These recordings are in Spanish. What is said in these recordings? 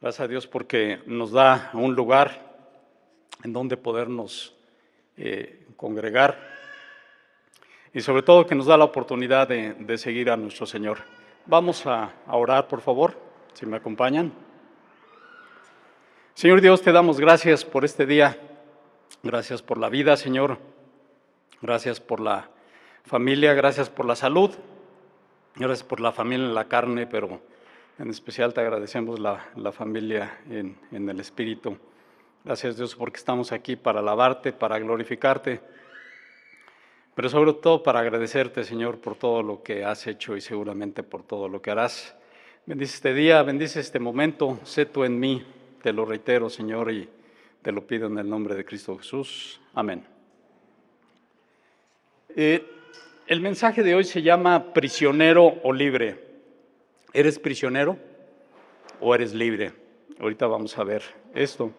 Gracias a Dios porque nos da un lugar en donde podernos eh, congregar y sobre todo que nos da la oportunidad de, seguir a nuestro Señor. Vamos a, a orar, por favor, si me acompañan. Señor Dios, te damos gracias por este día. Gracias por la vida, Señor. Gracias por la familia, gracias por la salud. Gracias por la familia en la carne, pero en especial te agradecemos la, familia en, en, el Espíritu. Gracias Dios porque estamos aquí para alabarte, para glorificarte, pero sobre todo para agradecerte Señor por todo lo que has hecho y seguramente por todo lo que harás. Bendice este día, bendice este momento, sé tú en mí, te lo reitero Señor y te lo pido en el nombre de Cristo Jesús. Amén. Eh, el mensaje de hoy se llama prisionero o libre. ¿Eres prisionero o eres libre? Ahorita vamos a ver esto.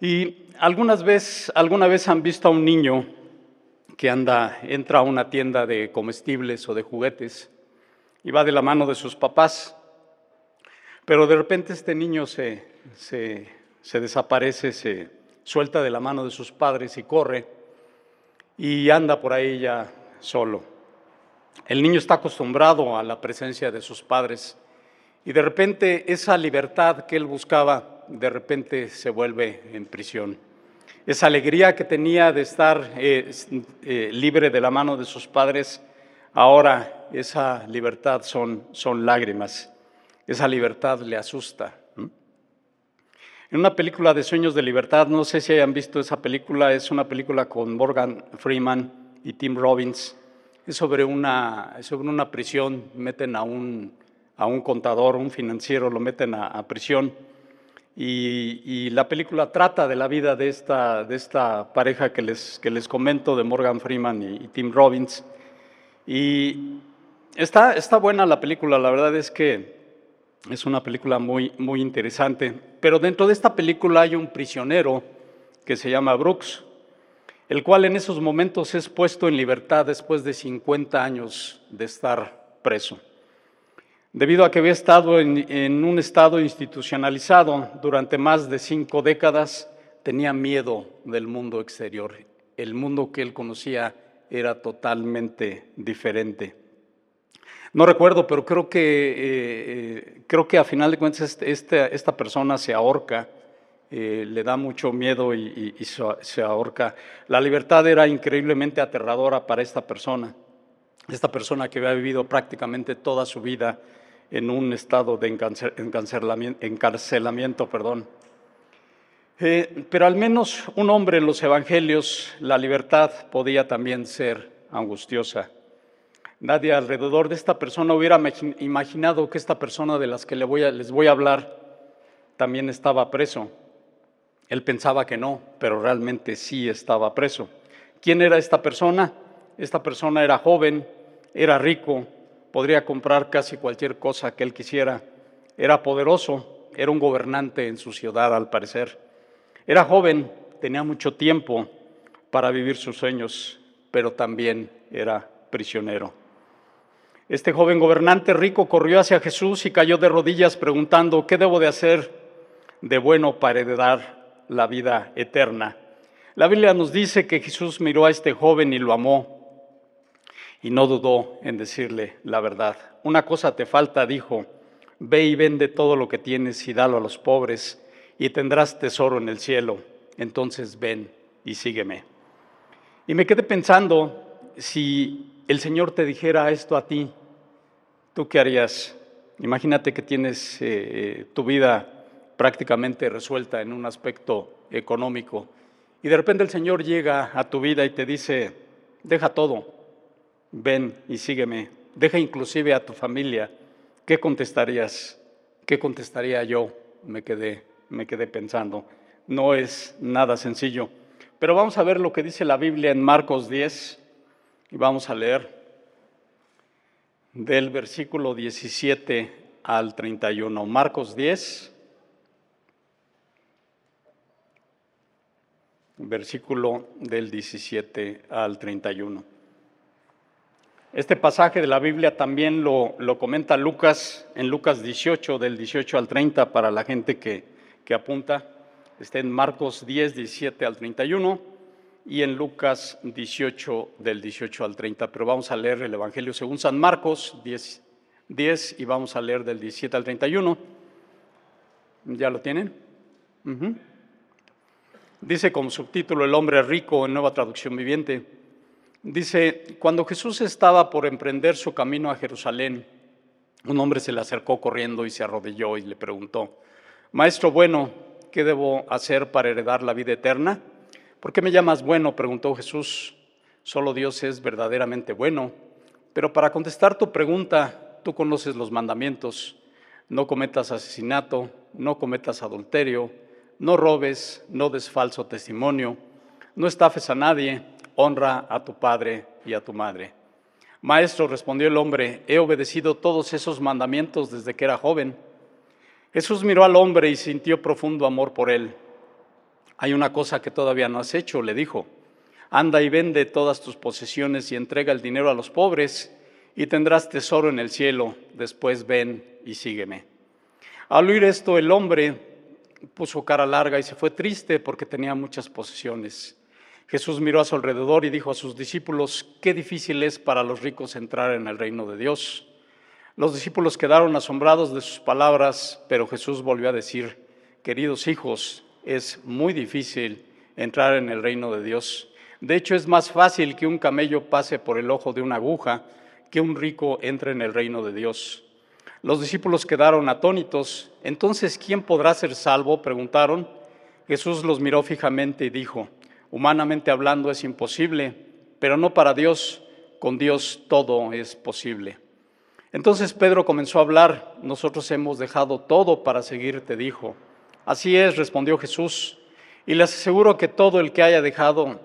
Y algunas veces, alguna vez han visto a un niño que anda, entra a una tienda de comestibles o de juguetes y va de la mano de sus papás, pero de repente este niño se, se, se desaparece, se suelta de la mano de sus padres y corre y anda por ahí ya solo. El niño está acostumbrado a la presencia de sus padres y de repente esa libertad que él buscaba, de repente se vuelve en prisión. Esa alegría que tenía de estar eh, libre de la mano de sus padres, ahora esa libertad son, son lágrimas. Esa libertad le asusta. En una película de Sueños de Libertad, no sé si hayan visto esa película, es una película con Morgan Freeman y Tim Robbins es sobre una, sobre una prisión, meten a un, a un contador, un financiero, lo meten a, prisión. Y, la película trata de la vida de esta, de esta pareja que les, que les comento, de Morgan Freeman y, Tim Robbins. Y está, está buena la película, la verdad es que es una película muy, muy interesante. Pero dentro de esta película hay un prisionero que se llama Brooks el cual en esos momentos es puesto en libertad después de 50 años de estar preso. Debido a que había estado en, un estado institucionalizado durante más de cinco décadas, tenía miedo del mundo exterior. El mundo que él conocía era totalmente diferente. No recuerdo, pero creo que, eh, eh, creo que a final de cuentas este, esta persona se ahorca eh, le da mucho miedo y, se, ahorca. La libertad era increíblemente aterradora para esta persona, esta persona que había vivido prácticamente toda su vida en un estado de encarcelamiento. Perdón. Eh, pero al menos un hombre en los evangelios, la libertad podía también ser angustiosa. Nadie alrededor de esta persona hubiera imaginado que esta persona de las que les voy a hablar también estaba preso. Él pensaba que no, pero realmente sí estaba preso. ¿Quién era esta persona? Esta persona era joven, era rico, podría comprar casi cualquier cosa que él quisiera, era poderoso, era un gobernante en su ciudad al parecer. Era joven, tenía mucho tiempo para vivir sus sueños, pero también era prisionero. Este joven gobernante rico corrió hacia Jesús y cayó de rodillas preguntando, ¿qué debo de hacer de bueno para heredar la vida eterna. La Biblia nos dice que Jesús miró a este joven y lo amó y no dudó en decirle la verdad. Una cosa te falta, dijo, ve y vende todo lo que tienes y dalo a los pobres y tendrás tesoro en el cielo. Entonces ven y sígueme. Y me quedé pensando, si el Señor te dijera esto a ti, ¿tú qué harías? Imagínate que tienes eh, eh, tu vida prácticamente resuelta en un aspecto económico. Y de repente el Señor llega a tu vida y te dice, deja todo, ven y sígueme, deja inclusive a tu familia. ¿Qué contestarías? ¿Qué contestaría yo? Me quedé, me quedé pensando. No es nada sencillo. Pero vamos a ver lo que dice la Biblia en Marcos 10 y vamos a leer del versículo 17 al 31. Marcos 10, versículo del 17 al 31. Este pasaje de la Biblia también lo, lo, comenta Lucas en Lucas 18, del 18 al 30, para la gente que, que apunta. Está en Marcos 10, 17 al 31 y en Lucas 18, del 18 al 30. Pero vamos a leer el Evangelio según San Marcos 10, 10 y vamos a leer del 17 al 31. ¿Ya lo tienen? Dice como subtítulo El hombre rico en nueva traducción viviente. Dice, cuando Jesús estaba por emprender su camino a Jerusalén, un hombre se le acercó corriendo y se arrodilló y le preguntó, Maestro bueno, ¿qué debo hacer para heredar la vida eterna? ¿Por qué me llamas bueno? preguntó Jesús. Solo Dios es verdaderamente bueno. Pero para contestar tu pregunta, tú conoces los mandamientos. No cometas asesinato, no cometas adulterio, no robes, no des falso testimonio, no estafes a nadie honra a tu padre y a tu madre. Maestro, respondió el hombre, he obedecido todos esos mandamientos desde que era joven. Jesús miró al hombre y sintió profundo amor por él. Hay una cosa que todavía no has hecho, le dijo. Anda y vende todas tus posesiones y entrega el dinero a los pobres y tendrás tesoro en el cielo. Después ven y sígueme. Al oír esto, el hombre puso cara larga y se fue triste porque tenía muchas posesiones. Jesús miró a su alrededor y dijo a sus discípulos, qué difícil es para los ricos entrar en el reino de Dios. Los discípulos quedaron asombrados de sus palabras, pero Jesús volvió a decir, queridos hijos, es muy difícil entrar en el reino de Dios. De hecho, es más fácil que un camello pase por el ojo de una aguja que un rico entre en el reino de Dios. Los discípulos quedaron atónitos. Entonces, ¿quién podrá ser salvo? preguntaron. Jesús los miró fijamente y dijo, Humanamente hablando es imposible, pero no para Dios. Con Dios todo es posible. Entonces Pedro comenzó a hablar, nosotros hemos dejado todo para seguirte, dijo. Así es, respondió Jesús, y les aseguro que todo el que haya dejado,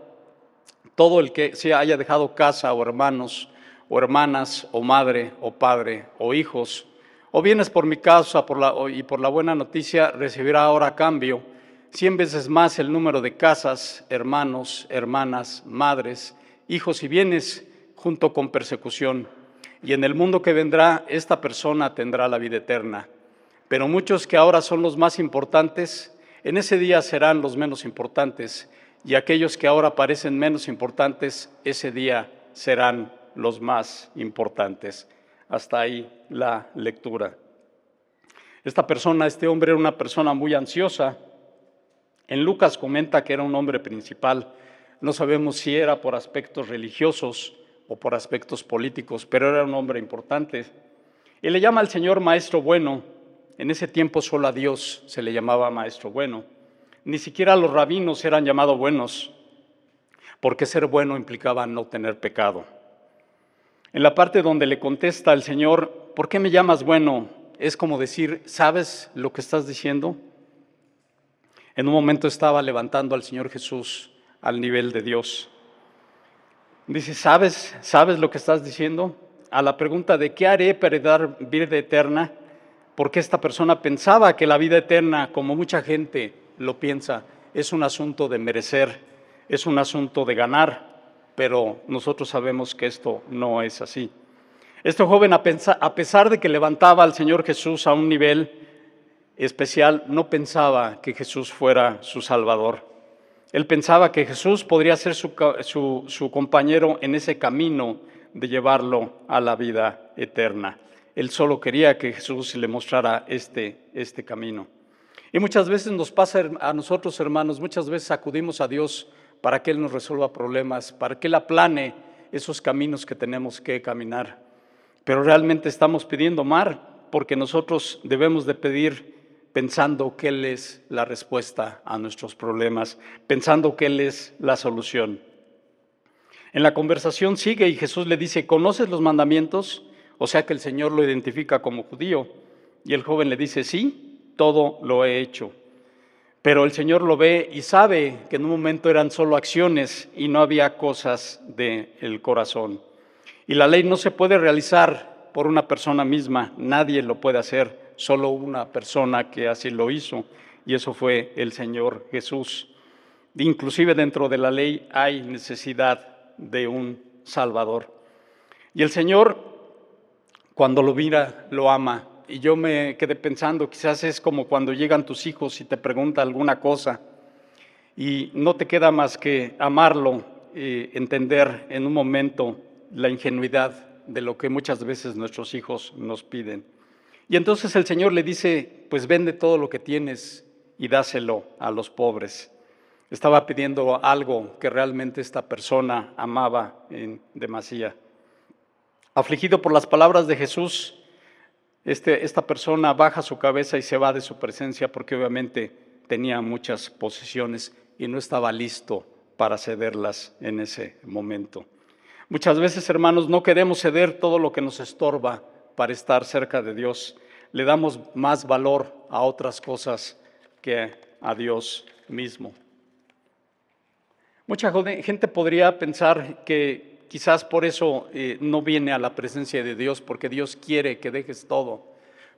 todo el que se haya dejado casa o hermanos, o hermanas, o madre, o padre, o hijos, o bienes por mi causa y por la buena noticia, recibirá ahora cambio cien veces más el número de casas, hermanos, hermanas, madres, hijos y bienes junto con persecución. Y en el mundo que vendrá, esta persona tendrá la vida eterna. Pero muchos que ahora son los más importantes, en ese día serán los menos importantes. Y aquellos que ahora parecen menos importantes, ese día serán los más importantes. Hasta ahí la lectura. Esta persona, este hombre era una persona muy ansiosa, en Lucas comenta que era un hombre principal. No sabemos si era por aspectos religiosos o por aspectos políticos, pero era un hombre importante. Y le llama al Señor Maestro Bueno. En ese tiempo solo a Dios se le llamaba Maestro Bueno. Ni siquiera los rabinos eran llamados buenos, porque ser bueno implicaba no tener pecado. En la parte donde le contesta al Señor, ¿por qué me llamas bueno? Es como decir, ¿sabes lo que estás diciendo? En un momento estaba levantando al Señor Jesús al nivel de Dios. Dice, ¿sabes, ¿sabes lo que estás diciendo? A la pregunta de qué haré para dar vida eterna, porque esta persona pensaba que la vida eterna, como mucha gente lo piensa, es un asunto de merecer, es un asunto de ganar, pero nosotros sabemos que esto no es así. Este joven, a pesar de que levantaba al Señor Jesús a un nivel especial no pensaba que Jesús fuera su Salvador. Él pensaba que Jesús podría ser su, compañero en ese camino de llevarlo a la vida eterna. Él solo quería que Jesús le mostrara este, este camino. Y muchas veces nos pasa a nosotros, hermanos, muchas veces acudimos a Dios para que Él nos resuelva problemas, para que Él aplane esos caminos que tenemos que caminar. Pero realmente estamos pidiendo mar porque nosotros debemos de pedir pensando que Él es la respuesta a nuestros problemas, pensando que Él es la solución. En la conversación sigue y Jesús le dice, ¿conoces los mandamientos? O sea que el Señor lo identifica como judío. Y el joven le dice, sí, todo lo he hecho. Pero el Señor lo ve y sabe que en un momento eran solo acciones y no había cosas del corazón. Y la ley no se puede realizar por una persona misma, nadie lo puede hacer solo una persona que así lo hizo, y eso fue el Señor Jesús. Inclusive dentro de la ley hay necesidad de un Salvador. Y el Señor, cuando lo mira, lo ama. Y yo me quedé pensando, quizás es como cuando llegan tus hijos y te preguntan alguna cosa y no te queda más que amarlo, eh, entender en un momento la ingenuidad de lo que muchas veces nuestros hijos nos piden. Y entonces el Señor le dice, pues vende todo lo que tienes y dáselo a los pobres. Estaba pidiendo algo que realmente esta persona amaba en demasía. Afligido por las palabras de Jesús, este, esta persona baja su cabeza y se va de su presencia porque obviamente tenía muchas posesiones y no estaba listo para cederlas en ese momento. Muchas veces, hermanos, no queremos ceder todo lo que nos estorba para estar cerca de Dios. Le damos más valor a otras cosas que a Dios mismo. Mucha gente podría pensar que quizás por eso eh, no viene a la presencia de Dios, porque Dios quiere que dejes todo.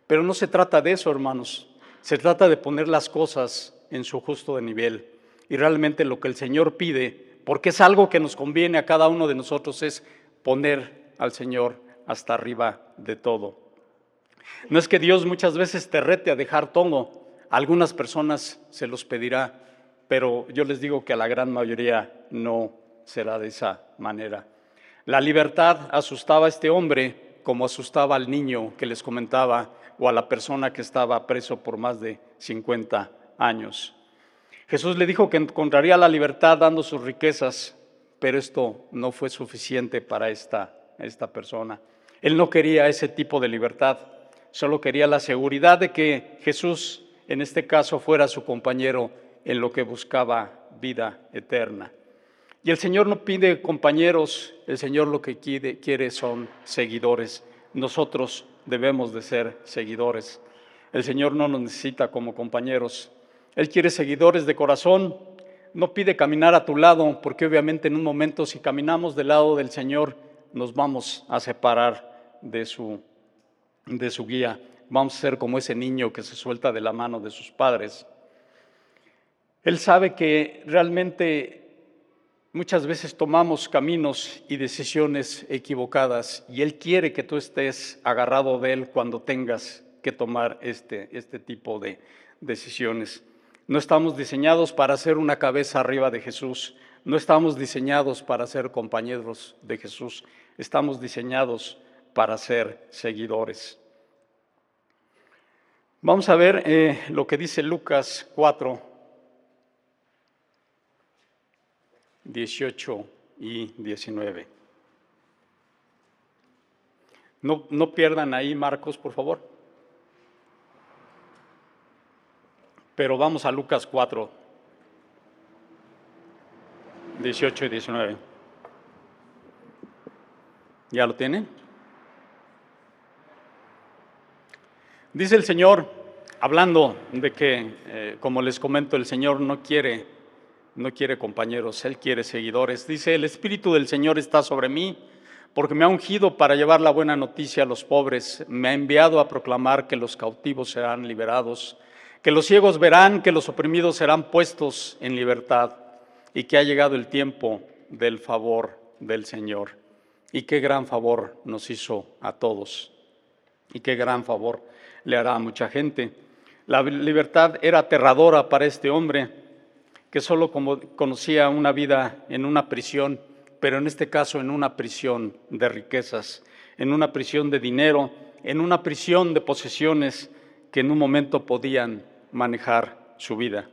Pero no se trata de eso, hermanos. Se trata de poner las cosas en su justo nivel. Y realmente lo que el Señor pide, porque es algo que nos conviene a cada uno de nosotros, es poner al Señor hasta arriba de todo. No es que Dios muchas veces te rete a dejar todo, algunas personas se los pedirá, pero yo les digo que a la gran mayoría no será de esa manera. La libertad asustaba a este hombre como asustaba al niño que les comentaba o a la persona que estaba preso por más de 50 años. Jesús le dijo que encontraría la libertad dando sus riquezas, pero esto no fue suficiente para esta, esta persona. Él no quería ese tipo de libertad, solo quería la seguridad de que Jesús en este caso fuera su compañero en lo que buscaba vida eterna. Y el Señor no pide compañeros, el Señor lo que quiere, son seguidores. Nosotros debemos de ser seguidores. El Señor no nos necesita como compañeros. Él quiere seguidores de corazón. No pide caminar a tu lado, porque obviamente en un momento si caminamos del lado del Señor nos vamos a separar de su, de su guía vamos a ser como ese niño que se suelta de la mano de sus padres. Él sabe que realmente muchas veces tomamos caminos y decisiones equivocadas y Él quiere que tú estés agarrado de Él cuando tengas que tomar este, este tipo de decisiones. No estamos diseñados para ser una cabeza arriba de Jesús, no estamos diseñados para ser compañeros de Jesús, estamos diseñados para ser seguidores. Vamos a ver eh, lo que dice Lucas 4, 18 y 19. No, no pierdan ahí Marcos, por favor. Pero vamos a Lucas 4, 18 y 19. ¿Ya lo tienen? Dice el Señor, hablando de que, eh, como les comento, el Señor no quiere, no quiere compañeros, Él quiere seguidores. Dice, el Espíritu del Señor está sobre mí porque me ha ungido para llevar la buena noticia a los pobres, me ha enviado a proclamar que los cautivos serán liberados, que los ciegos verán, que los oprimidos serán puestos en libertad y que ha llegado el tiempo del favor del Señor. Y qué gran favor nos hizo a todos. Y qué gran favor le hará a mucha gente. La libertad era aterradora para este hombre, que solo conocía una vida en una prisión, pero en este caso en una prisión de riquezas, en una prisión de dinero, en una prisión de posesiones que en un momento podían manejar su vida.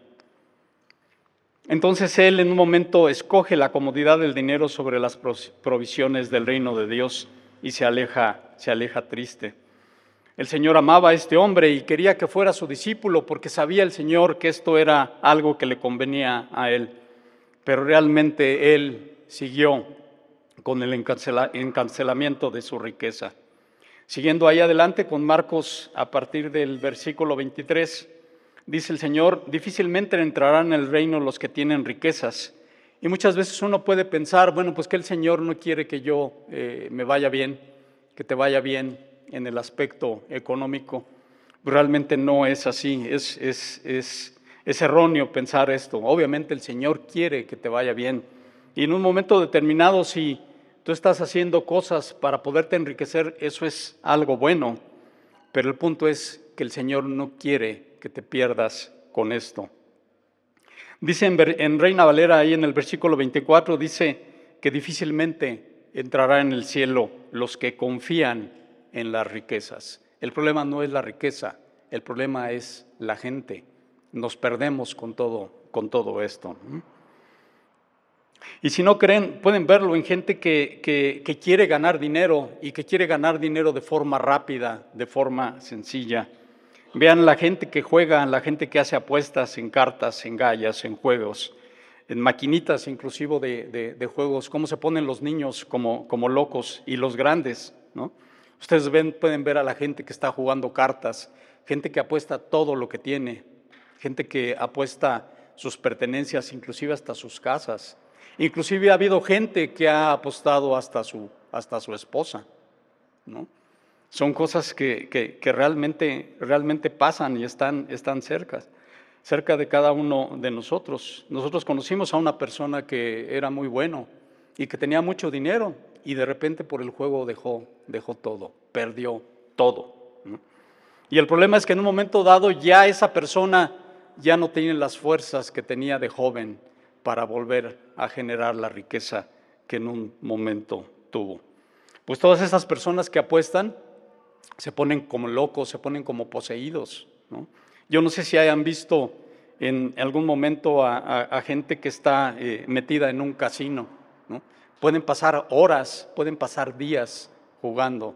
Entonces él en un momento escoge la comodidad del dinero sobre las provisiones del reino de Dios y se aleja, se aleja triste. El Señor amaba a este hombre y quería que fuera su discípulo porque sabía el Señor que esto era algo que le convenía a él. Pero realmente él siguió con el encancelamiento de su riqueza. Siguiendo ahí adelante con Marcos a partir del versículo 23, dice el Señor, difícilmente entrarán en el reino los que tienen riquezas. Y muchas veces uno puede pensar, bueno, pues que el Señor no quiere que yo eh, me vaya bien, que te vaya bien, en el aspecto económico. Realmente no es así, es, es, es, es erróneo pensar esto. Obviamente el Señor quiere que te vaya bien. Y en un momento determinado, si tú estás haciendo cosas para poderte enriquecer, eso es algo bueno, pero el punto es que el Señor no quiere que te pierdas con esto. Dice en, Reina Valera, ahí en el versículo 24, dice que difícilmente entrará en el cielo los que confían en las riquezas. El problema no es la riqueza, el problema es la gente. Nos perdemos con todo, con todo esto. Y si no creen, pueden verlo en gente que, que, quiere ganar dinero y que quiere ganar dinero de forma rápida, de forma sencilla. Vean la gente que juega, la gente que hace apuestas en cartas, en gallas, en juegos, en maquinitas inclusive de, de, juegos, cómo se ponen los niños como, como locos y los grandes. ¿no? Ustedes pueden ver a la gente que está jugando cartas, gente que apuesta todo lo que tiene, gente que apuesta sus pertenencias, inclusive hasta sus casas. Inclusive ha habido gente que ha apostado hasta su, hasta su esposa. Son cosas que, que, realmente, realmente pasan y están, están cerca, cerca de cada uno de nosotros. Nosotros conocimos a una persona que era muy bueno y que tenía mucho dinero y de repente por el juego dejó, dejó todo, perdió todo. Y el problema es que en un momento dado ya esa persona ya no tiene las fuerzas que tenía de joven para volver a generar la riqueza que en un momento tuvo. Pues todas esas personas que apuestan se ponen como locos, se ponen como poseídos. Yo no sé si hayan visto en algún momento a, gente que está eh, metida en un casino. Pueden pasar horas, pueden pasar días jugando,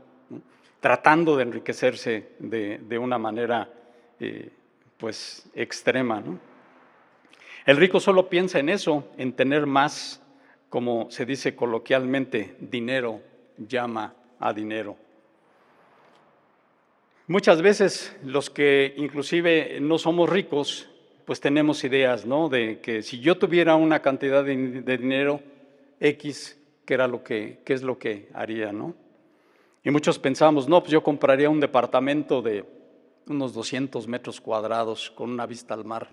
tratando de enriquecerse de, una manera eh, pues extrema. El rico solo piensa en eso, en tener más, como se dice coloquialmente, dinero llama a dinero. Muchas veces los que inclusive no somos ricos, pues tenemos ideas, ¿no? De que si yo tuviera una cantidad de, dinero X, ¿qué era lo que, qué es lo que haría, no? Y muchos pensamos, no, pues yo compraría un departamento de unos 200 metros cuadrados con una vista al mar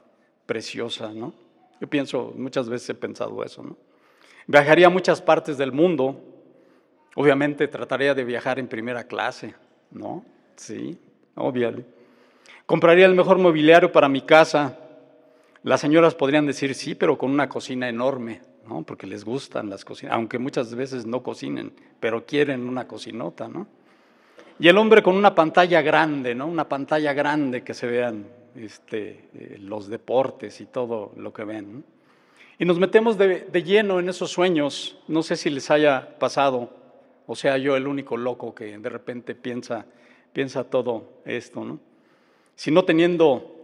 preciosa, ¿no? Yo pienso, muchas veces he pensado eso, ¿no? Viajaría a muchas partes del mundo, obviamente trataría de viajar en primera clase, ¿no? Sí, obviamente. Compraría el mejor mobiliario para mi casa. Las señoras podrían decir sí, pero con una cocina enorme, ¿no? Porque les gustan las cocinas, aunque muchas veces no cocinen, pero quieren una cocinota, ¿no? Y el hombre con una pantalla grande, ¿no? Una pantalla grande que se vean este, eh, los deportes y todo lo que ven. Y nos metemos de, lleno en esos sueños. No sé si les haya pasado, o sea, yo el único loco que de repente piensa, piensa todo esto, ¿no? Si no teniendo,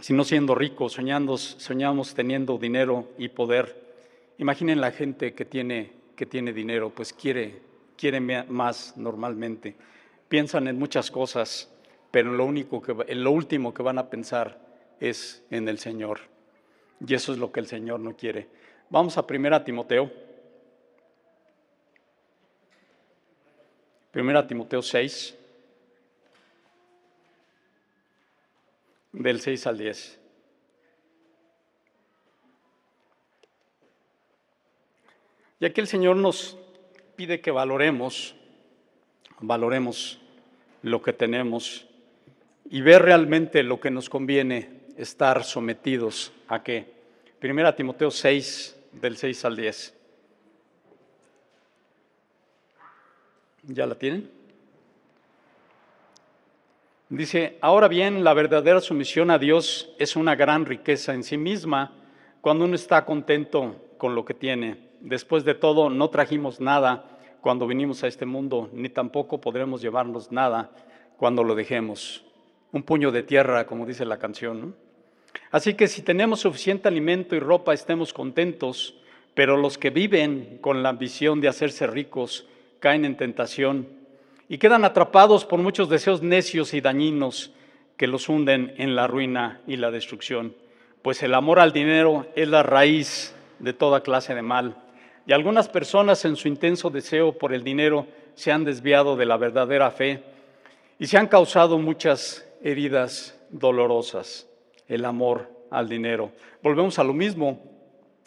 si no siendo ricos, soñando, soñamos teniendo dinero y poder. Imaginen la gente que tiene, que tiene dinero, pues quiere, quiere más normalmente piensan en muchas cosas, pero lo, único que, en lo último que van a pensar es en el Señor. Y eso es lo que el Señor no quiere. Vamos a 1 Timoteo. 1 Timoteo 6, del 6 al 10. Y aquí el Señor nos pide que valoremos valoremos lo que tenemos y ver realmente lo que nos conviene estar sometidos a qué. Primera Timoteo 6, del 6 al 10. ¿Ya la tienen? Dice, ahora bien, la verdadera sumisión a Dios es una gran riqueza en sí misma cuando uno está contento con lo que tiene. Después de todo, no trajimos nada cuando vinimos a este mundo, ni tampoco podremos llevarnos nada cuando lo dejemos. Un puño de tierra, como dice la canción. Así que si tenemos suficiente alimento y ropa, estemos contentos, pero los que viven con la ambición de hacerse ricos caen en tentación y quedan atrapados por muchos deseos necios y dañinos que los hunden en la ruina y la destrucción. Pues el amor al dinero es la raíz de toda clase de mal y algunas personas en su intenso deseo por el dinero se han desviado de la verdadera fe y se han causado muchas heridas dolorosas. El amor al dinero. Volvemos a lo mismo.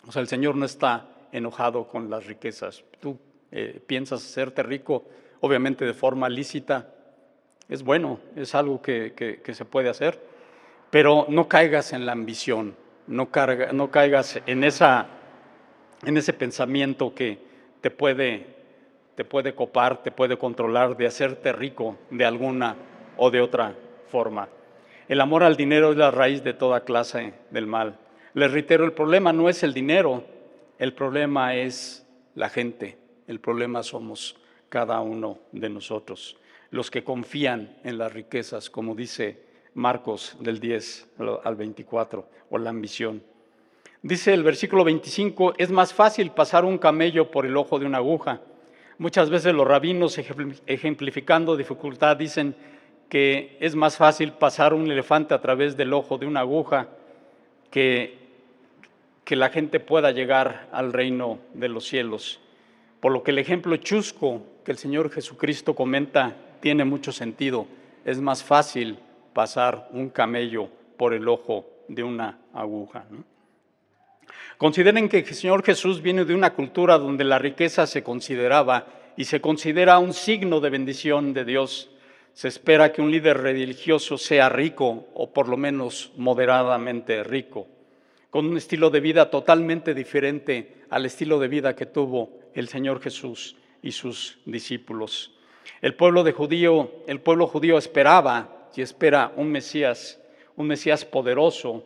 O sea, el Señor no está enojado con las riquezas. Tú eh, piensas hacerte rico, obviamente de forma lícita, es bueno, es algo que, se puede hacer, pero no caigas en la ambición, no, carga, no caigas en, esa, en ese pensamiento que te puede, te puede copar, te puede controlar, de hacerte rico de alguna o de otra forma. El amor al dinero es la raíz de toda clase del mal. Les reitero, el problema no es el dinero, el problema es la gente, el problema somos cada uno de nosotros, los que confían en las riquezas, como dice Marcos del 10 al 24, o la ambición. Dice el versículo 25, es más fácil pasar un camello por el ojo de una aguja. Muchas veces los rabinos, ejemplificando dificultad, dicen que es más fácil pasar un elefante a través del ojo de una aguja que, que la gente pueda llegar al reino de los cielos. Por lo que el ejemplo chusco que el Señor Jesucristo comenta tiene mucho sentido. Es más fácil pasar un camello por el ojo de una aguja. Consideren que el Señor Jesús viene de una cultura donde la riqueza se consideraba y se considera un signo de bendición de Dios. Se espera que un líder religioso sea rico o por lo menos moderadamente rico, con un estilo de vida totalmente diferente al estilo de vida que tuvo el Señor Jesús y sus discípulos. El pueblo de judío, el pueblo judío esperaba y espera un Mesías, un Mesías poderoso,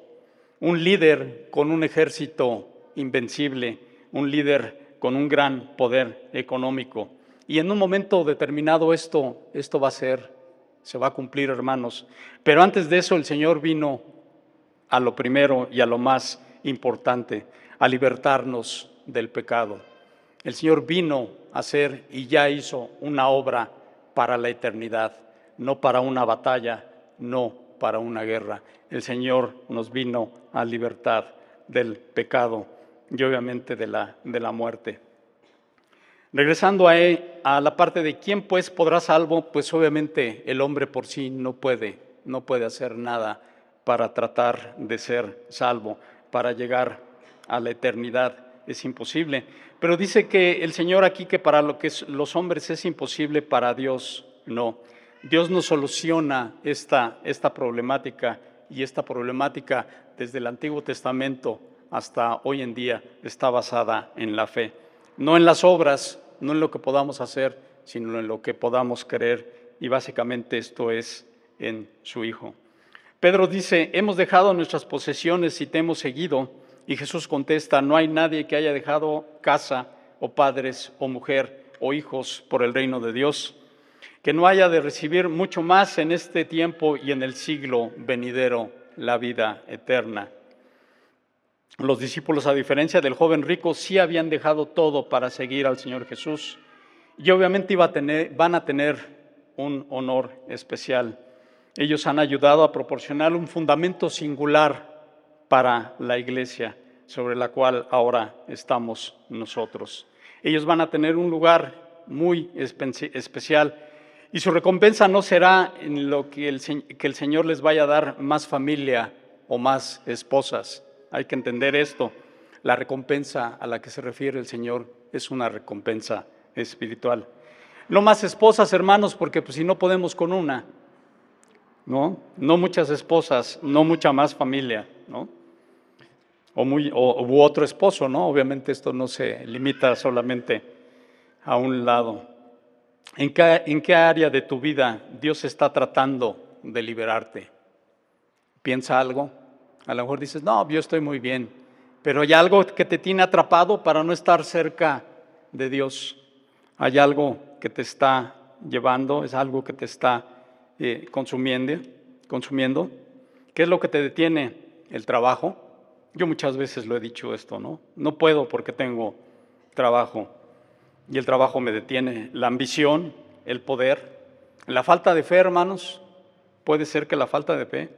un líder con un ejército invencible, un líder con un gran poder económico. Y en un momento determinado esto, esto va a ser, se va a cumplir, hermanos. Pero antes de eso el Señor vino a lo primero y a lo más importante, a libertarnos del pecado. El Señor vino a hacer y ya hizo una obra para la eternidad, no para una batalla, no para una guerra. El Señor nos vino a libertar del pecado y obviamente de la, de la muerte. Regresando a, a la parte de quién pues podrá salvo, pues obviamente el hombre por sí no puede, no puede hacer nada para tratar de ser salvo, para llegar a la eternidad. Es imposible. Pero dice que el Señor aquí que para lo que los hombres es imposible, para Dios no. Dios no soluciona esta, esta problemática y esta problemática desde el Antiguo Testamento hasta hoy en día está basada en la fe. No en las obras, no en lo que podamos hacer, sino en lo que podamos creer. Y básicamente esto es en su Hijo. Pedro dice, hemos dejado nuestras posesiones y te hemos seguido. Y Jesús contesta, no hay nadie que haya dejado casa o padres o mujer o hijos por el reino de Dios, que no haya de recibir mucho más en este tiempo y en el siglo venidero la vida eterna. Los discípulos, a diferencia del joven rico, sí habían dejado todo para seguir al Señor Jesús y obviamente iba a tener, van a tener un honor especial. Ellos han ayudado a proporcionar un fundamento singular para la iglesia sobre la cual ahora estamos nosotros. Ellos van a tener un lugar muy especial y su recompensa no será en lo que el, que el Señor les vaya a dar más familia o más esposas. Hay que entender esto. La recompensa a la que se refiere el Señor es una recompensa espiritual. No más esposas, hermanos, porque pues, si no podemos con una, ¿no? No muchas esposas, no mucha más familia, ¿no? o, muy, u otro esposo, ¿no? Obviamente esto no se limita solamente a un lado. ¿En qué, ¿En qué área de tu vida Dios está tratando de liberarte? ¿Piensa algo? A lo mejor dices, no, yo estoy muy bien, pero hay algo que te tiene atrapado para no estar cerca de Dios. Hay algo que te está llevando, es algo que te está eh, consumiendo, consumiendo. ¿Qué es lo que te detiene? El trabajo, yo muchas veces lo he dicho esto, ¿no? No puedo porque tengo trabajo y el trabajo me detiene. La ambición, el poder, la falta de fe, hermanos, puede ser que la falta de fe.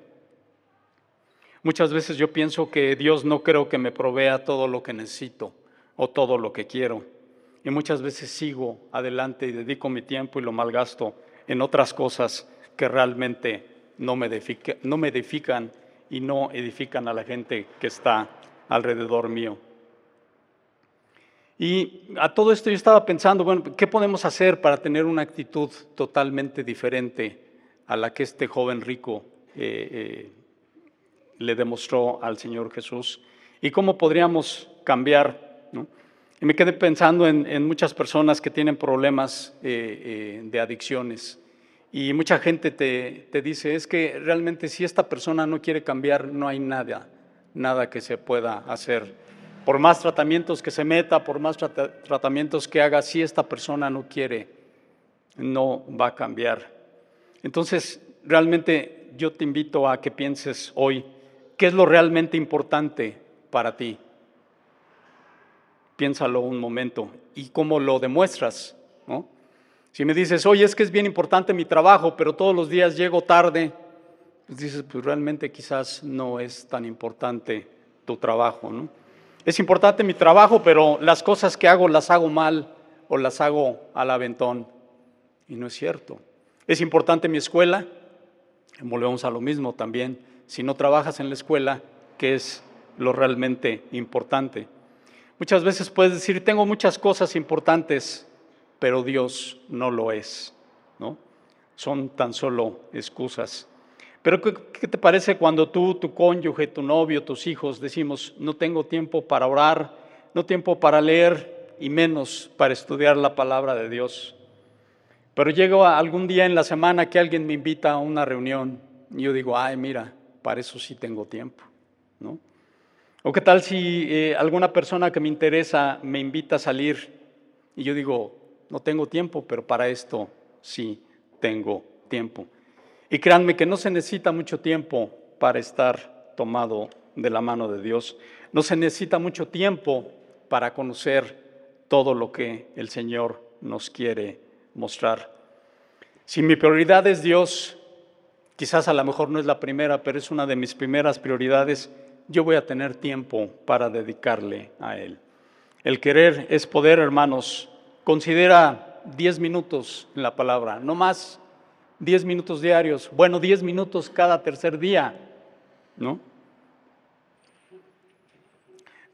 Muchas veces yo pienso que Dios no creo que me provea todo lo que necesito o todo lo que quiero. Y muchas veces sigo adelante y dedico mi tiempo y lo malgasto en otras cosas que realmente no me, no me edifican y no edifican a la gente que está alrededor mío. Y a todo esto yo estaba pensando, bueno, ¿qué podemos hacer para tener una actitud totalmente diferente a la que este joven rico eh, eh, le demostró al Señor Jesús? ¿Y cómo podríamos cambiar? Y me quedé pensando en, muchas personas que tienen problemas eh, de adicciones. Y mucha gente te, te dice, es que realmente si esta persona no quiere cambiar, no hay nada, nada que se pueda hacer por más tratamientos que se meta, por más tratamientos que haga, si esta persona no quiere, no va a cambiar. Entonces, realmente yo te invito a que pienses hoy, ¿qué es lo realmente importante para ti? Piénsalo un momento y cómo lo demuestras. Si me dices, oye, es que es bien importante mi trabajo, pero todos los días llego tarde, pues dices, pues realmente quizás no es tan importante tu trabajo, ¿no? Es importante mi trabajo, pero las cosas que hago las hago mal o las hago al aventón. Y no es cierto. Es importante mi escuela. Volvemos a lo mismo también. Si no trabajas en la escuela, ¿qué es lo realmente importante? Muchas veces puedes decir, tengo muchas cosas importantes, pero Dios no lo es. ¿no? Son tan solo excusas. Pero ¿qué, te parece cuando tú, tu cónyuge, tu novio, tus hijos decimos, no tengo tiempo para orar, no tiempo para leer y menos para estudiar la palabra de Dios? Pero llego algún día en la semana que alguien me invita a una reunión y yo digo, ay, mira, para eso sí tengo tiempo, ¿no? O qué tal si eh, alguna persona que me interesa me invita a salir y yo digo, no tengo tiempo, pero para esto sí tengo tiempo. Y créanme que no se necesita mucho tiempo para estar tomado de la mano de Dios. No se necesita mucho tiempo para conocer todo lo que el Señor nos quiere mostrar. Si mi prioridad es Dios, quizás a lo mejor no es la primera, pero es una de mis primeras prioridades, yo voy a tener tiempo para dedicarle a Él. El querer es poder, hermanos. Considera 10 minutos en la palabra, no más 10 minutos diarios, bueno, 10 minutos cada tercer día, ¿no?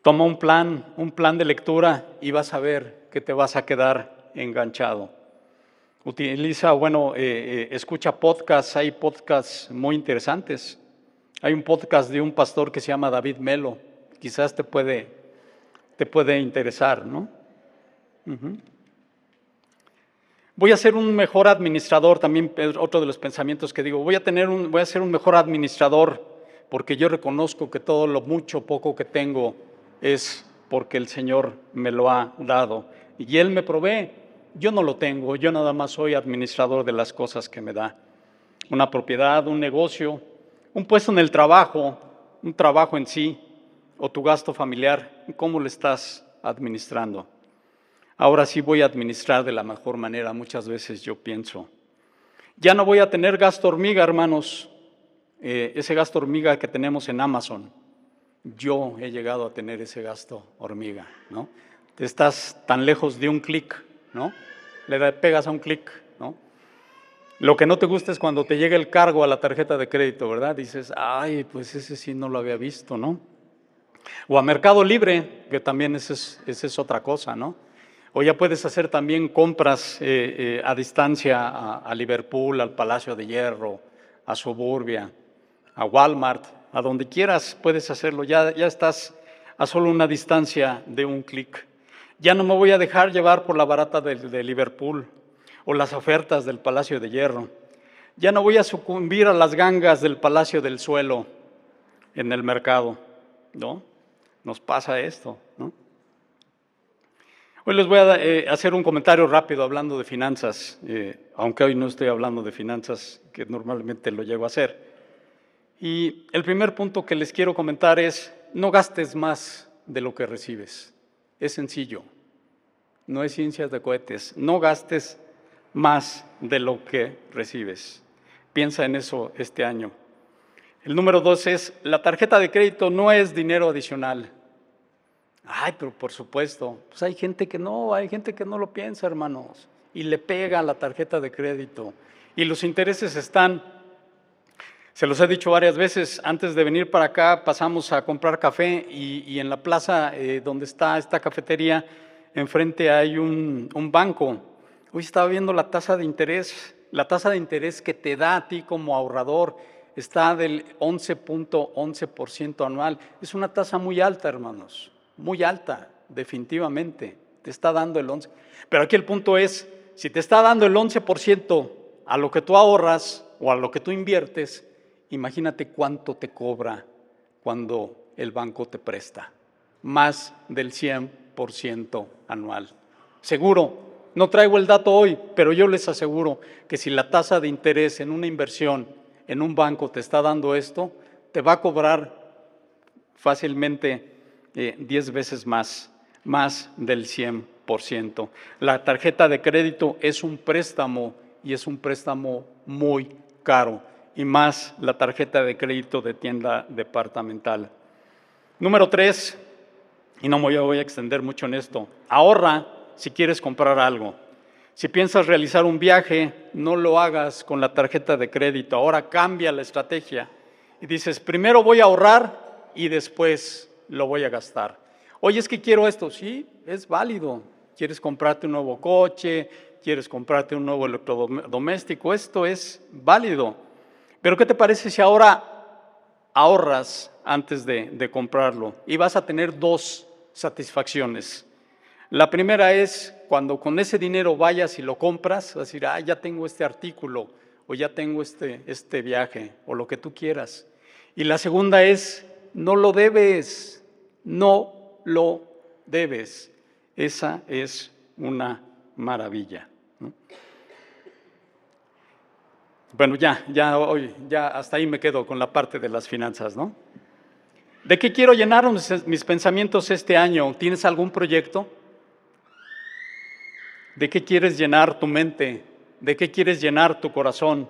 Toma un plan, un plan de lectura y vas a ver que te vas a quedar enganchado. Utiliza, bueno, eh, eh, escucha podcasts, hay podcasts muy interesantes. Hay un podcast de un pastor que se llama David Melo, quizás te puede, te puede interesar, ¿no? Voy a ser un mejor administrador, también otro de los pensamientos que digo, voy a, tener un, voy a ser un mejor administrador porque yo reconozco que todo lo mucho poco que tengo es porque el Señor me lo ha dado y Él me provee. Yo no lo tengo, yo nada más soy administrador de las cosas que me da. Una propiedad, un negocio, un puesto en el trabajo, un trabajo en sí, o tu gasto familiar, ¿cómo lo estás administrando? Ahora sí voy a administrar de la mejor manera, muchas veces yo pienso. Ya no voy a tener gasto hormiga, hermanos, eh, ese gasto hormiga que tenemos en Amazon. Yo he llegado a tener ese gasto hormiga, ¿no? Estás tan lejos de un clic, ¿no? Le pegas a un clic, ¿no? Lo que no te gusta es cuando te llega el cargo a la tarjeta de crédito, ¿verdad? Dices, ay, pues ese sí no lo había visto, ¿no? O a Mercado Libre, que también es, es otra cosa, ¿no? O ya puedes hacer también compras eh, eh, a distancia a, Liverpool, al Palacio de Hierro, a Suburbia, a Walmart, a donde quieras puedes hacerlo. Ya, ya estás a solo una distancia de un clic. Ya no me voy a dejar llevar por la barata de, de Liverpool o las ofertas del Palacio de Hierro. Ya no voy a sucumbir a las gangas del Palacio del Suelo en el mercado. ¿No? Nos pasa esto, ¿no? Hoy les voy a eh, hacer un comentario rápido hablando de finanzas, eh, aunque hoy no estoy hablando de finanzas, que normalmente lo llego a hacer. Y el primer punto que les quiero comentar es, no gastes más de lo que recibes. Es sencillo, no es ciencias de cohetes, no gastes más de lo que recibes. Piensa en eso este año. El número dos es, la tarjeta de crédito no es dinero adicional, Ay, pero por supuesto, pues hay gente que no, hay gente que no lo piensa, hermanos, y le pega la tarjeta de crédito. Y los intereses están, se los he dicho varias veces, antes de venir para acá pasamos a comprar café y, en la plaza eh, donde está esta cafetería enfrente hay un, un banco. Hoy estaba viendo la tasa de interés, la tasa de interés que te da a ti como ahorrador está del 11.11% anual. Es una tasa muy alta, hermanos, muy alta, definitivamente. Te está dando el 11%. Pero aquí el punto es, si te está dando el 11% a lo que tú ahorras o a lo que tú inviertes, imagínate cuánto te cobra cuando el banco te presta. Más del 100% anual. Seguro, no traigo el dato hoy, pero yo les aseguro que si la tasa de interés en una inversión en un banco te está dando esto, te va a cobrar fácilmente 10 eh, veces más, más del 100%. La tarjeta de crédito es un préstamo y es un préstamo muy caro, y más la tarjeta de crédito de tienda departamental. Número tres, y no me voy a extender mucho en esto, ahorra si quieres comprar algo. Si piensas realizar un viaje, no lo hagas con la tarjeta de crédito. Ahora cambia la estrategia y dices, primero voy a ahorrar y después lo voy a gastar. Oye, es que quiero esto. Sí, es válido. Quieres comprarte un nuevo coche, quieres comprarte un nuevo electrodoméstico. Esto es válido. Pero ¿qué te parece si ahora ahorras antes de, de comprarlo? Y vas a tener dos satisfacciones. La primera es cuando con ese dinero vayas y lo compras, decir, ah, ya tengo este artículo o ya tengo este, este viaje o lo que tú quieras. Y la segunda es, no lo debes, no lo debes. Esa es una maravilla. Bueno, ya, ya hoy, ya hasta ahí me quedo con la parte de las finanzas, ¿no? ¿De qué quiero llenar mis pensamientos este año? ¿Tienes algún proyecto? ¿De qué quieres llenar tu mente? ¿De qué quieres llenar tu corazón?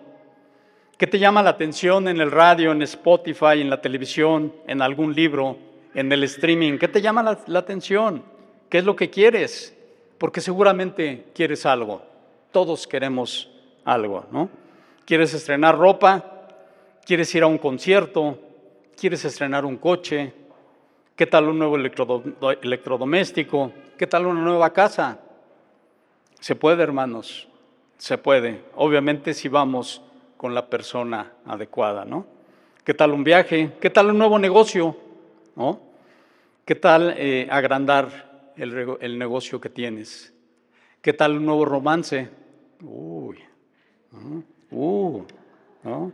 ¿Qué te llama la atención en el radio, en Spotify, en la televisión, en algún libro, en el streaming? ¿Qué te llama la, atención? ¿Qué es lo que quieres? Porque seguramente quieres algo. Todos queremos algo, ¿no? ¿Quieres estrenar ropa? ¿Quieres ir a un concierto? ¿Quieres estrenar un coche? ¿Qué tal un nuevo electrodoméstico? ¿Qué tal una nueva casa? Se puede, hermanos, se puede. Obviamente si vamos con la persona adecuada, ¿no? ¿Qué tal un viaje? ¿Qué tal un nuevo negocio? ¿No? ¿Qué tal eh, agrandar el, negocio que tienes? ¿Qué tal un nuevo romance? Uy, uh, ¿no?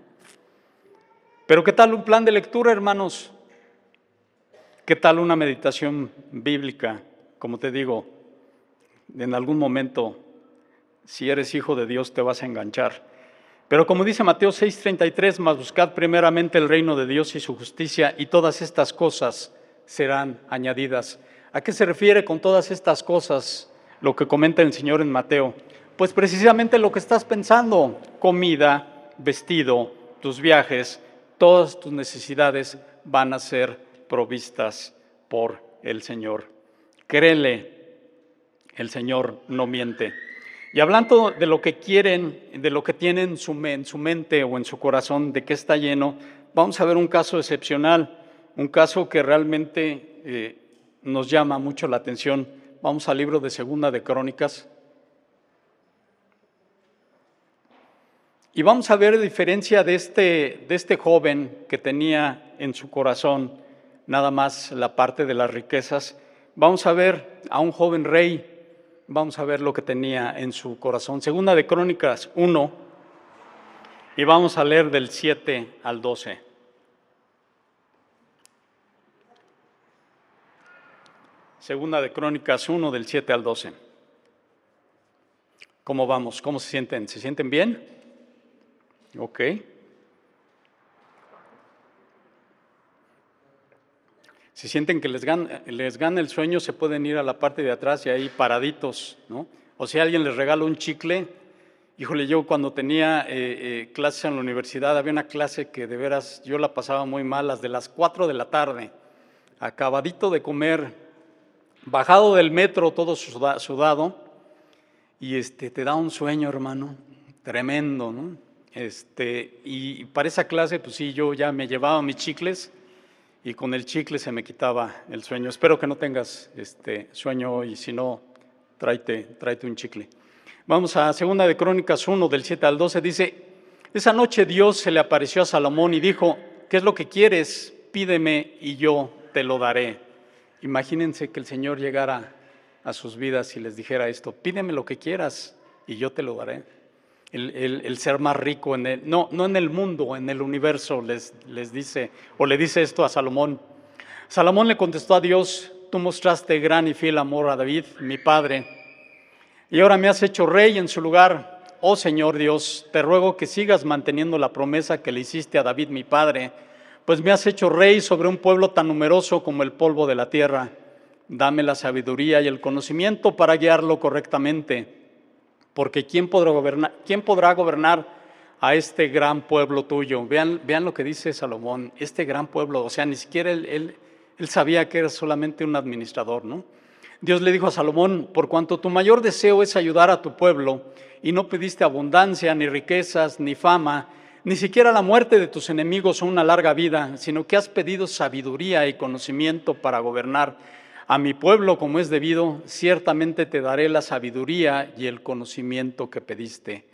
Pero ¿qué tal un plan de lectura, hermanos? ¿Qué tal una meditación bíblica? Como te digo, en algún momento, si eres hijo de Dios, te vas a enganchar. Pero como dice Mateo 6:33, más buscad primeramente el reino de Dios y su justicia y todas estas cosas serán añadidas. ¿A qué se refiere con todas estas cosas lo que comenta el Señor en Mateo? Pues precisamente lo que estás pensando, comida, vestido, tus viajes, todas tus necesidades van a ser provistas por el Señor. Créele, el Señor no miente. Y hablando de lo que quieren, de lo que tienen en su, mente o en su corazón, de qué está lleno, vamos a ver un caso excepcional, un caso que realmente eh, nos llama mucho la atención. Vamos al libro de Segunda de Crónicas. Y vamos a ver la diferencia de este, de este joven que tenía en su corazón nada más la parte de las riquezas. Vamos a ver a un joven rey Vamos a ver lo que tenía en su corazón. Segunda de Crónicas 1, y vamos a leer del 7 al 12. Segunda de Crónicas 1, del 7 al 12. ¿Cómo vamos? ¿Cómo se sienten? ¿Se sienten bien? Ok. Si sienten que les gana, les gana el sueño, se pueden ir a la parte de atrás y ahí paraditos, ¿no? O si alguien les regala un chicle, híjole, yo cuando tenía eh, eh, clases en la universidad, había una clase que de veras yo la pasaba muy mal, las de las 4 de la tarde, acabadito de comer, bajado del metro todo sudado, y este, te da un sueño, hermano, tremendo, ¿no? Este, y para esa clase, pues sí, yo ya me llevaba mis chicles, y con el chicle se me quitaba el sueño. Espero que no tengas este sueño y si no, tráete, tráete un chicle. Vamos a Segunda de Crónicas 1, del 7 al 12, dice, esa noche Dios se le apareció a Salomón y dijo, ¿qué es lo que quieres? Pídeme y yo te lo daré. Imagínense que el Señor llegara a sus vidas y les dijera esto, pídeme lo que quieras y yo te lo daré. El, ser más rico, en el, no, no en el mundo, en el universo, les, les dice, o le dice esto a Salomón. Salomón le contestó a Dios, tú mostraste gran y fiel amor a David, mi padre, y ahora me has hecho rey en su lugar. Oh Señor Dios, te ruego que sigas manteniendo la promesa que le hiciste a David, mi padre, pues me has hecho rey sobre un pueblo tan numeroso como el polvo de la tierra. Dame la sabiduría y el conocimiento para guiarlo correctamente, porque ¿quién podrá gobernar, a este gran pueblo tuyo? Vean, vean lo que dice Salomón, este gran pueblo, o sea, ni siquiera él, él, él sabía que era solamente un administrador, ¿no? Dios le dijo a Salomón, por cuanto tu mayor deseo es ayudar a tu pueblo, y no pediste abundancia, ni riquezas, ni fama, ni siquiera la muerte de tus enemigos o una larga vida, sino que has pedido sabiduría y conocimiento para gobernar a mi pueblo como es debido, ciertamente te daré la sabiduría y el conocimiento que pediste.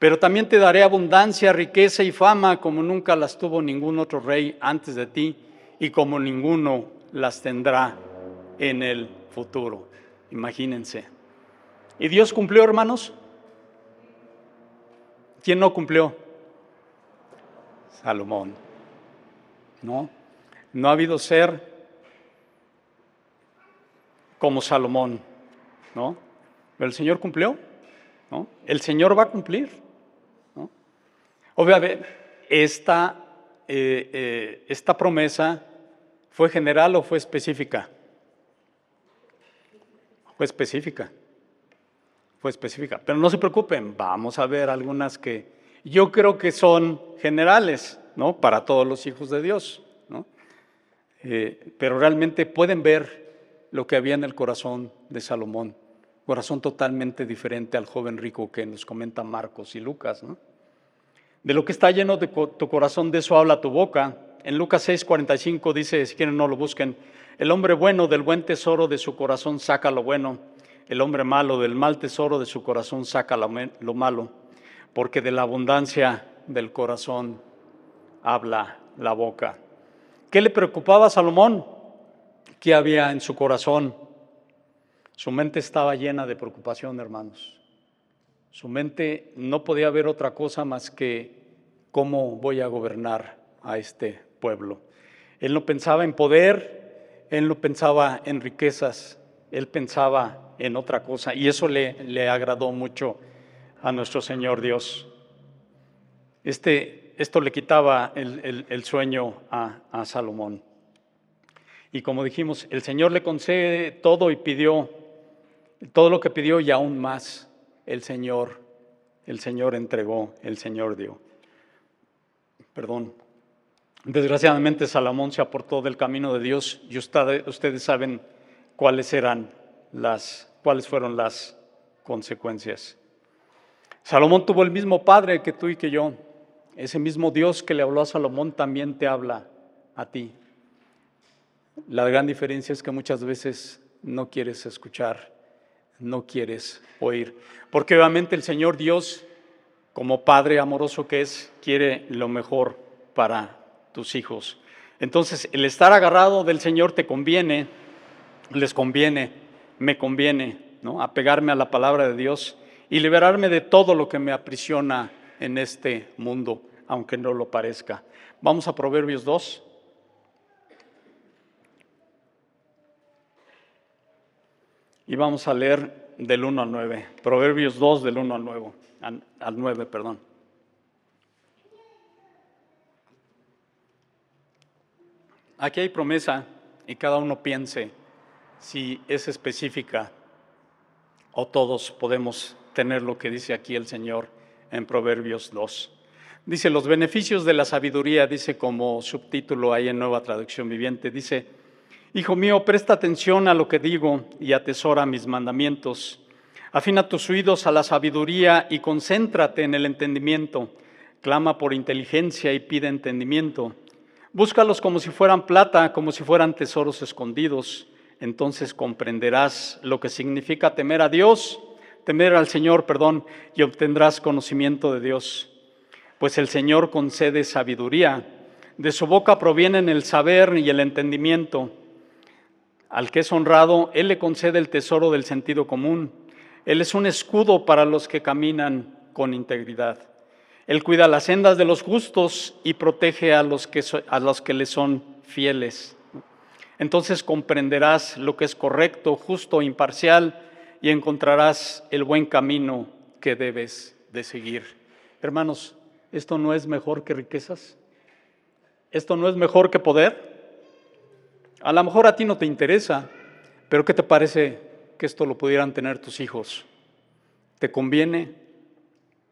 Pero también te daré abundancia, riqueza y fama como nunca las tuvo ningún otro rey antes de ti y como ninguno las tendrá en el futuro. Imagínense. ¿Y Dios cumplió, hermanos? ¿Quién no cumplió? Salomón. ¿No? No ha habido ser como Salomón, ¿no? Pero el Señor cumplió, ¿no? El Señor va a cumplir, ¿no? Obviamente, esta, eh, eh, esta promesa fue general o fue específica? Fue específica, fue específica. Pero no se preocupen, vamos a ver algunas que yo creo que son generales, ¿no? Para todos los hijos de Dios, ¿no? Eh, pero realmente pueden ver lo que había en el corazón de Salomón. Corazón totalmente diferente al joven rico que nos comenta Marcos y Lucas. De lo que está lleno de tu corazón, de eso habla tu boca. En Lucas 6:45 dice, si quieren no lo busquen, el hombre bueno del buen tesoro de su corazón saca lo bueno, el hombre malo del mal tesoro de su corazón saca lo malo, porque de la abundancia del corazón habla la boca. ¿Qué le preocupaba a Salomón? ¿Qué había en su corazón? Su mente estaba llena de preocupación, hermanos. Su mente no podía ver otra cosa más que cómo voy a gobernar a este pueblo. Él no pensaba en poder, él no pensaba en riquezas, él pensaba en otra cosa y eso le, le agradó mucho a nuestro Señor Dios. Este, esto le quitaba el, sueño a, a Salomón. Y como dijimos, el Señor le concede todo y pidió todo lo que pidió y aún más el Señor, el Señor entregó, el Señor dio. Perdón. Desgraciadamente Salomón se aportó del camino de Dios y ustedes, saben cuáles eran las, cuáles fueron las consecuencias. Salomón tuvo el mismo padre que tú y que yo. Ese mismo Dios que le habló a Salomón también te habla a ti. La gran diferencia es que muchas veces no quieres escuchar, no quieres oír, porque obviamente el Señor Dios, como Padre amoroso que es, quiere lo mejor para tus hijos. Entonces, el estar agarrado del Señor te conviene, les conviene, me conviene, ¿no? Apegarme a la palabra de Dios y liberarme de todo lo que me aprisiona en este mundo, aunque no lo parezca. Vamos a Proverbios 2. Y vamos a leer del 1 al 9, Proverbios 2 del 1 al 9, al 9, perdón. Aquí hay promesa y cada uno piense si es específica o todos podemos tener lo que dice aquí el Señor en Proverbios 2. Dice, los beneficios de la sabiduría, dice como subtítulo ahí en Nueva Traducción Viviente, dice, Hijo mío, presta atención a lo que digo y atesora mis mandamientos. Afina tus oídos a la sabiduría y concéntrate en el entendimiento. Clama por inteligencia y pide entendimiento. Búscalos como si fueran plata, como si fueran tesoros escondidos. entonces comprenderás lo que significa temer a Dios, temer al Señor, perdón, y obtendrás conocimiento de Dios. Pues el Señor concede sabiduría, de su boca provienen el saber y el entendimiento. Al que es honrado, Él le concede el tesoro del sentido común. Él es un escudo para los que caminan con integridad. Él cuida las sendas de los justos y protege a los que, a los que le son fieles entonces comprenderás lo que es correcto, justo, imparcial y encontrarás el buen camino que debes de seguir. Hermanos, ¿esto no es mejor que riquezas? ¿Esto no es mejor que poder? A lo mejor a ti no te interesa, pero ¿qué te parece que esto lo pudieran tener tus hijos? ¿Te conviene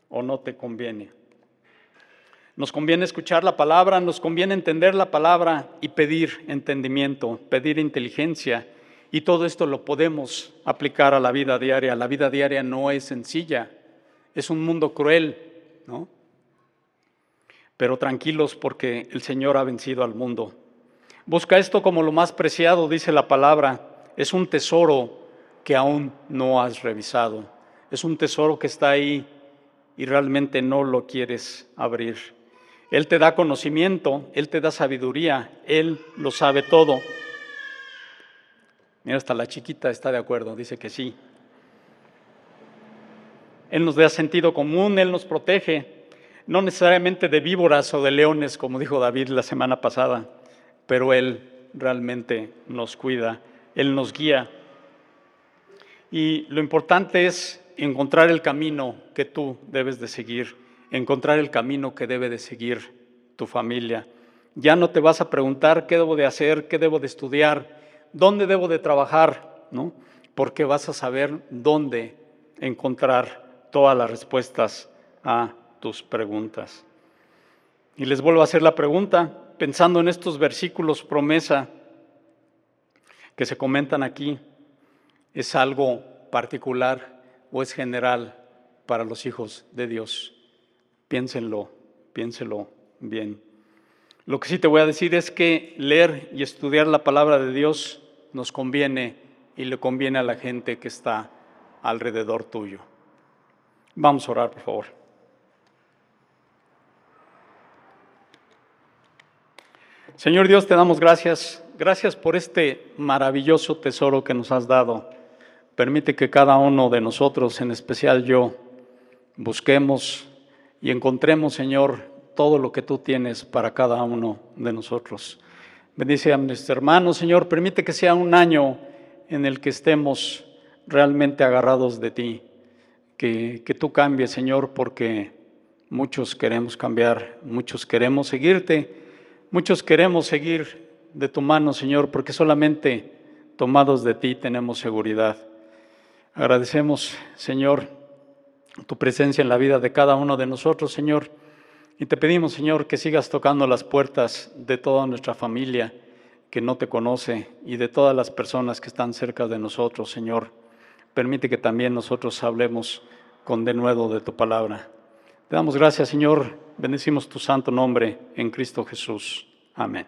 o no te conviene? Nos conviene escuchar la palabra, nos conviene entender la palabra y pedir entendimiento, pedir inteligencia. Y todo esto lo podemos aplicar a la vida diaria. La vida diaria no es sencilla, es un mundo cruel, ¿no? Pero tranquilos porque el Señor ha vencido al mundo. Busca esto como lo más preciado, dice la palabra. Es un tesoro que aún no has revisado. Es un tesoro que está ahí y realmente no lo quieres abrir. Él te da conocimiento, Él te da sabiduría, Él lo sabe todo. Mira, hasta la chiquita está de acuerdo, dice que sí. Él nos da sentido común, Él nos protege, no necesariamente de víboras o de leones, como dijo David la semana pasada, pero Él realmente nos cuida, Él nos guía. Y lo importante es encontrar el camino que tú debes de seguir encontrar el camino que debe de seguir tu familia. Ya no te vas a preguntar qué debo de hacer, qué debo de estudiar, dónde debo de trabajar, ¿no? Porque vas a saber dónde encontrar todas las respuestas a tus preguntas. Y les vuelvo a hacer la pregunta, pensando en estos versículos promesa que se comentan aquí, ¿es algo particular o es general para los hijos de Dios? Piénsenlo, piénselo bien. Lo que sí te voy a decir es que leer y estudiar la palabra de Dios nos conviene y le conviene a la gente que está alrededor tuyo. Vamos a orar, por favor. Señor Dios, te damos gracias. Gracias por este maravilloso tesoro que nos has dado. Permite que cada uno de nosotros, en especial yo, busquemos y encontremos, Señor, todo lo que tú tienes para cada uno de nosotros. Bendice a nuestros hermanos, Señor, permite que sea un año en el que estemos realmente agarrados de ti, que, que tú cambies, Señor, porque muchos queremos cambiar, muchos queremos seguirte, muchos queremos seguir de tu mano, Señor, porque solamente tomados de ti tenemos seguridad. Agradecemos, Señor, tu presencia en la vida de cada uno de nosotros, Señor. Y te pedimos, Señor, que sigas tocando las puertas de toda nuestra familia que no te conoce y de todas las personas que están cerca de nosotros, Señor. Permite que también nosotros hablemos con denuedo de tu palabra. Te damos gracias, Señor. Bendecimos tu santo nombre en Cristo Jesús. Amén.